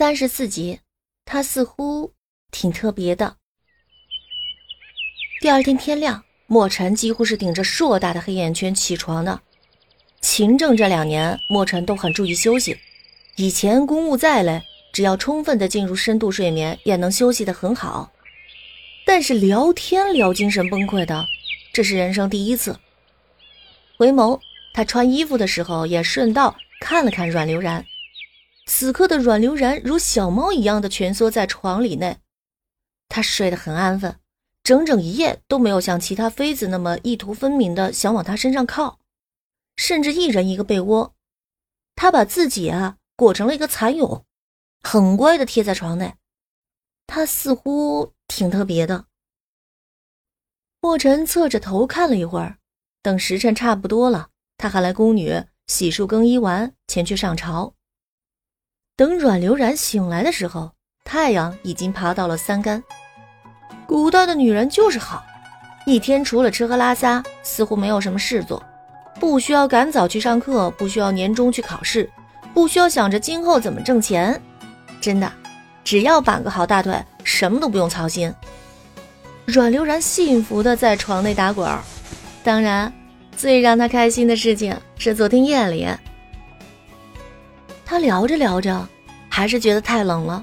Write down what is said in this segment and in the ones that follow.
三十四集，他似乎挺特别的。第二天天亮，莫尘几乎是顶着硕大的黑眼圈起床的。秦正这两年，莫尘都很注意休息。以前公务再累，只要充分的进入深度睡眠，也能休息的很好。但是聊天聊精神崩溃的，这是人生第一次。回眸，他穿衣服的时候也顺道看了看阮流然。此刻的阮流然如小猫一样的蜷缩在床里内，他睡得很安分，整整一夜都没有像其他妃子那么意图分明的想往他身上靠，甚至一人一个被窝，他把自己啊裹成了一个蚕蛹，很乖的贴在床内，他似乎挺特别的。墨尘侧着头看了一会儿，等时辰差不多了，他喊来宫女洗漱更衣完，前去上朝。等阮流然醒来的时候，太阳已经爬到了三竿。古代的女人就是好，一天除了吃喝拉撒，似乎没有什么事做，不需要赶早去上课，不需要年终去考试，不需要想着今后怎么挣钱。真的，只要绑个好大腿，什么都不用操心。阮流然幸福的在床内打滚儿。当然，最让他开心的事情是昨天夜里。他聊着聊着，还是觉得太冷了。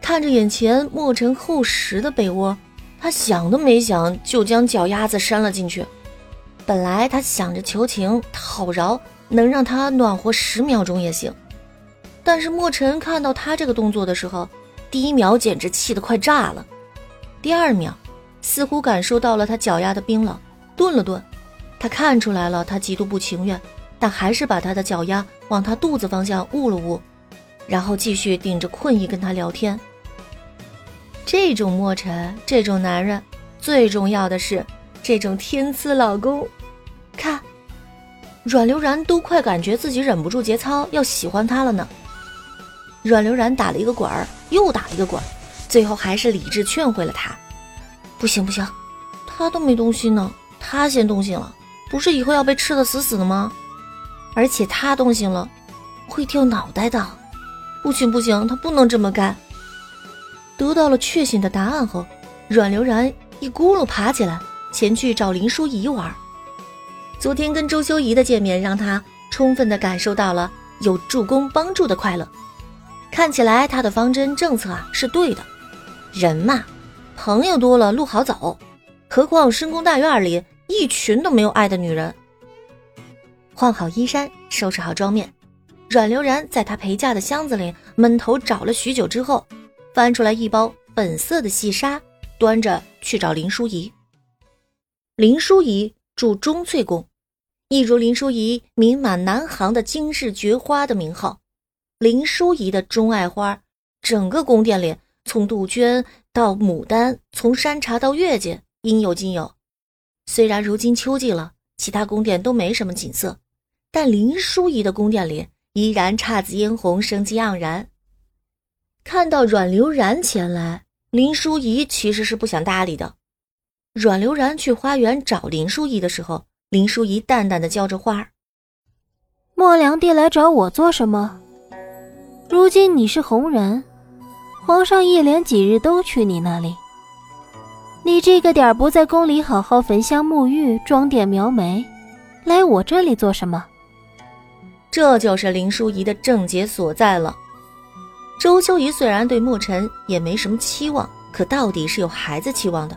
看着眼前墨尘厚实的被窝，他想都没想就将脚丫子伸了进去。本来他想着求情讨饶，能让他暖和十秒钟也行。但是墨尘看到他这个动作的时候，第一秒简直气得快炸了，第二秒似乎感受到了他脚丫的冰冷，顿了顿，他看出来了，他极度不情愿。但还是把他的脚丫往他肚子方向捂了捂，然后继续顶着困意跟他聊天。这种墨尘，这种男人，最重要的是这种天赐老公。看，阮流然都快感觉自己忍不住节操要喜欢他了呢。阮流然打了一个滚儿，又打了一个滚儿，最后还是理智劝回了他。不行不行，他都没动心呢，他先动心了，不是以后要被吃的死死的吗？而且他动心了，会掉脑袋的。不行不行，他不能这么干。得到了确信的答案后，阮流然一咕噜爬起来，前去找林淑仪玩。昨天跟周修仪的见面，让他充分的感受到了有助攻帮助的快乐。看起来他的方针政策啊是对的。人嘛，朋友多了路好走，何况深宫大院里一群都没有爱的女人。换好衣衫，收拾好妆面，阮流然在他陪嫁的箱子里闷头找了许久之后，翻出来一包粉色的细纱，端着去找林淑仪。林淑仪住钟粹宫，一如林淑仪名满南行的惊世绝花的名号。林淑仪的钟爱花，整个宫殿里从杜鹃到牡丹，从山茶到月季，应有尽有。虽然如今秋季了，其他宫殿都没什么景色。但林淑仪的宫殿里依然姹紫嫣红，生机盎然。看到阮流然前来，林淑仪其实是不想搭理的。阮流然去花园找林淑仪的时候，林淑仪淡淡的浇着花儿。莫良娣来找我做什么？如今你是红人，皇上一连几日都去你那里。你这个点不在宫里好好焚香沐浴、装点描眉，来我这里做什么？这就是林淑仪的症结所在了。周修仪虽然对墨尘也没什么期望，可到底是有孩子期望的。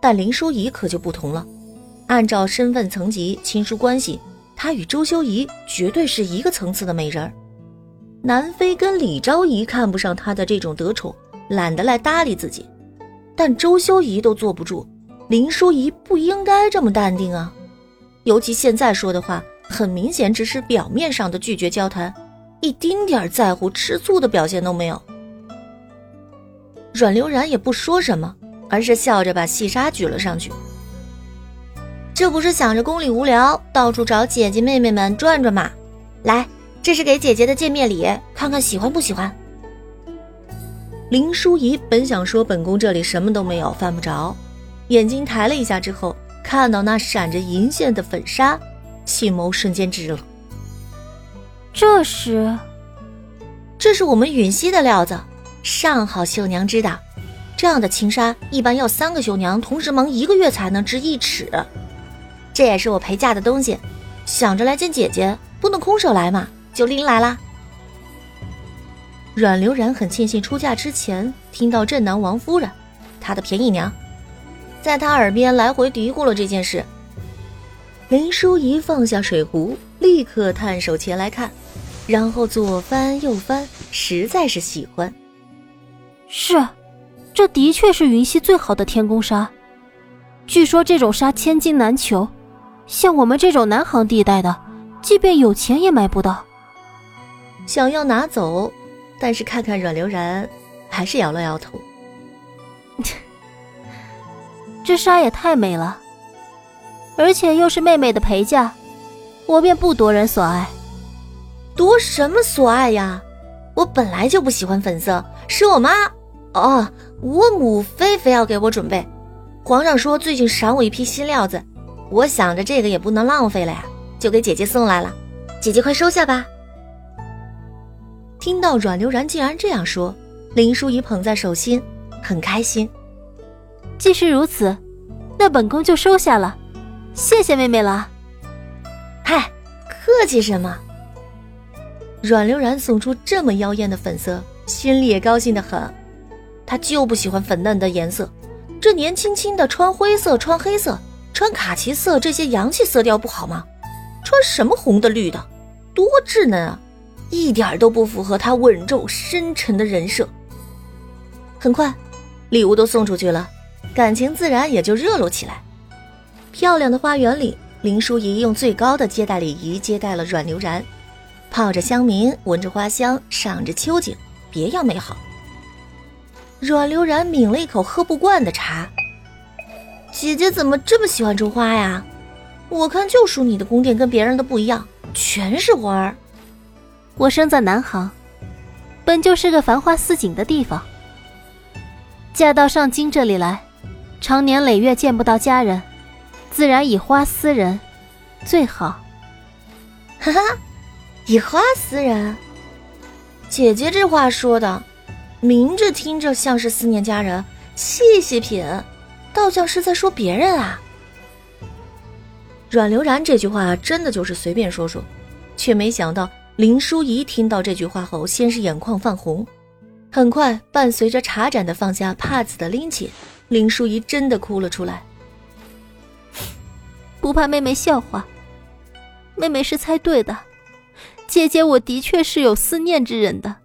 但林淑仪可就不同了，按照身份层级、亲疏关系，她与周修仪绝对是一个层次的美人。南妃跟李昭仪看不上她的这种得宠，懒得来搭理自己，但周修仪都坐不住，林淑仪不应该这么淡定啊！尤其现在说的话。很明显，只是表面上的拒绝交谈，一丁点儿在乎、吃醋的表现都没有。阮流然也不说什么，而是笑着把细沙举了上去。这不是想着宫里无聊，到处找姐姐妹妹们转转吗？来，这是给姐姐的见面礼，看看喜欢不喜欢。林淑仪本想说本宫这里什么都没有，犯不着，眼睛抬了一下之后，看到那闪着银线的粉纱。气眸瞬间直了。这是这是我们允熙的料子，上好绣娘织的。这样的轻纱一般要三个绣娘同时忙一个月才能织一尺。这也是我陪嫁的东西，想着来见姐姐，不能空手来嘛，就拎来啦。阮流然很庆幸出嫁之前听到镇南王夫人，她的便宜娘，在他耳边来回嘀咕了这件事。林淑仪放下水壶，立刻探手前来看，然后左翻右翻，实在是喜欢。是。这的确是云溪最好的天宫纱，据说这种纱千金难求，像我们这种南行地带的，即便有钱也买不到。想要拿走，但是看看阮流然，还是摇了摇头。这纱也太美了，而且又是妹妹的陪嫁，我便不夺人所爱。夺什么所爱呀？我本来就不喜欢粉色，是我妈。哦，我母妃非要给我准备。皇上说最近赏我一批新料子，我想着这个也不能浪费了呀，就给姐姐送来了。姐姐快收下吧。听到阮流然竟然这样说，林淑仪捧在手心，很开心。既是如此，那本宫就收下了，谢谢妹妹了。嗨，客气什么？阮流然送出这么妖艳的粉色，心里也高兴的很。他就不喜欢粉嫩的颜色，这年轻轻的穿灰色、穿黑色、穿卡其色这些洋气色调不好吗？穿什么红的绿的，多稚嫩啊，一点都不符合他稳重深沉的人设。很快，礼物都送出去了，感情自然也就热络起来。漂亮的花园里，林淑仪用最高的接待礼仪接待了阮流然，泡着香茗，闻着花香，赏着秋景，别样美好。阮流然抿了一口喝不惯的茶。姐姐怎么这么喜欢种花呀？我看就属你的宫殿跟别人的不一样，全是花儿。我生在南行，本就是个繁花似锦的地方。嫁到上京这里来，常年累月见不到家人，自然以花思人，最好。哈哈，以花思人。姐姐这话说的。明着听着像是思念家人，细细品，倒像是在说别人啊。阮流然这句话真的就是随便说说，却没想到林淑仪听到这句话后，先是眼眶泛红，很快伴随着茶盏的放下，帕子的拎起，林淑仪真的哭了出来。不怕妹妹笑话，妹妹是猜对的，姐姐我的确是有思念之人的。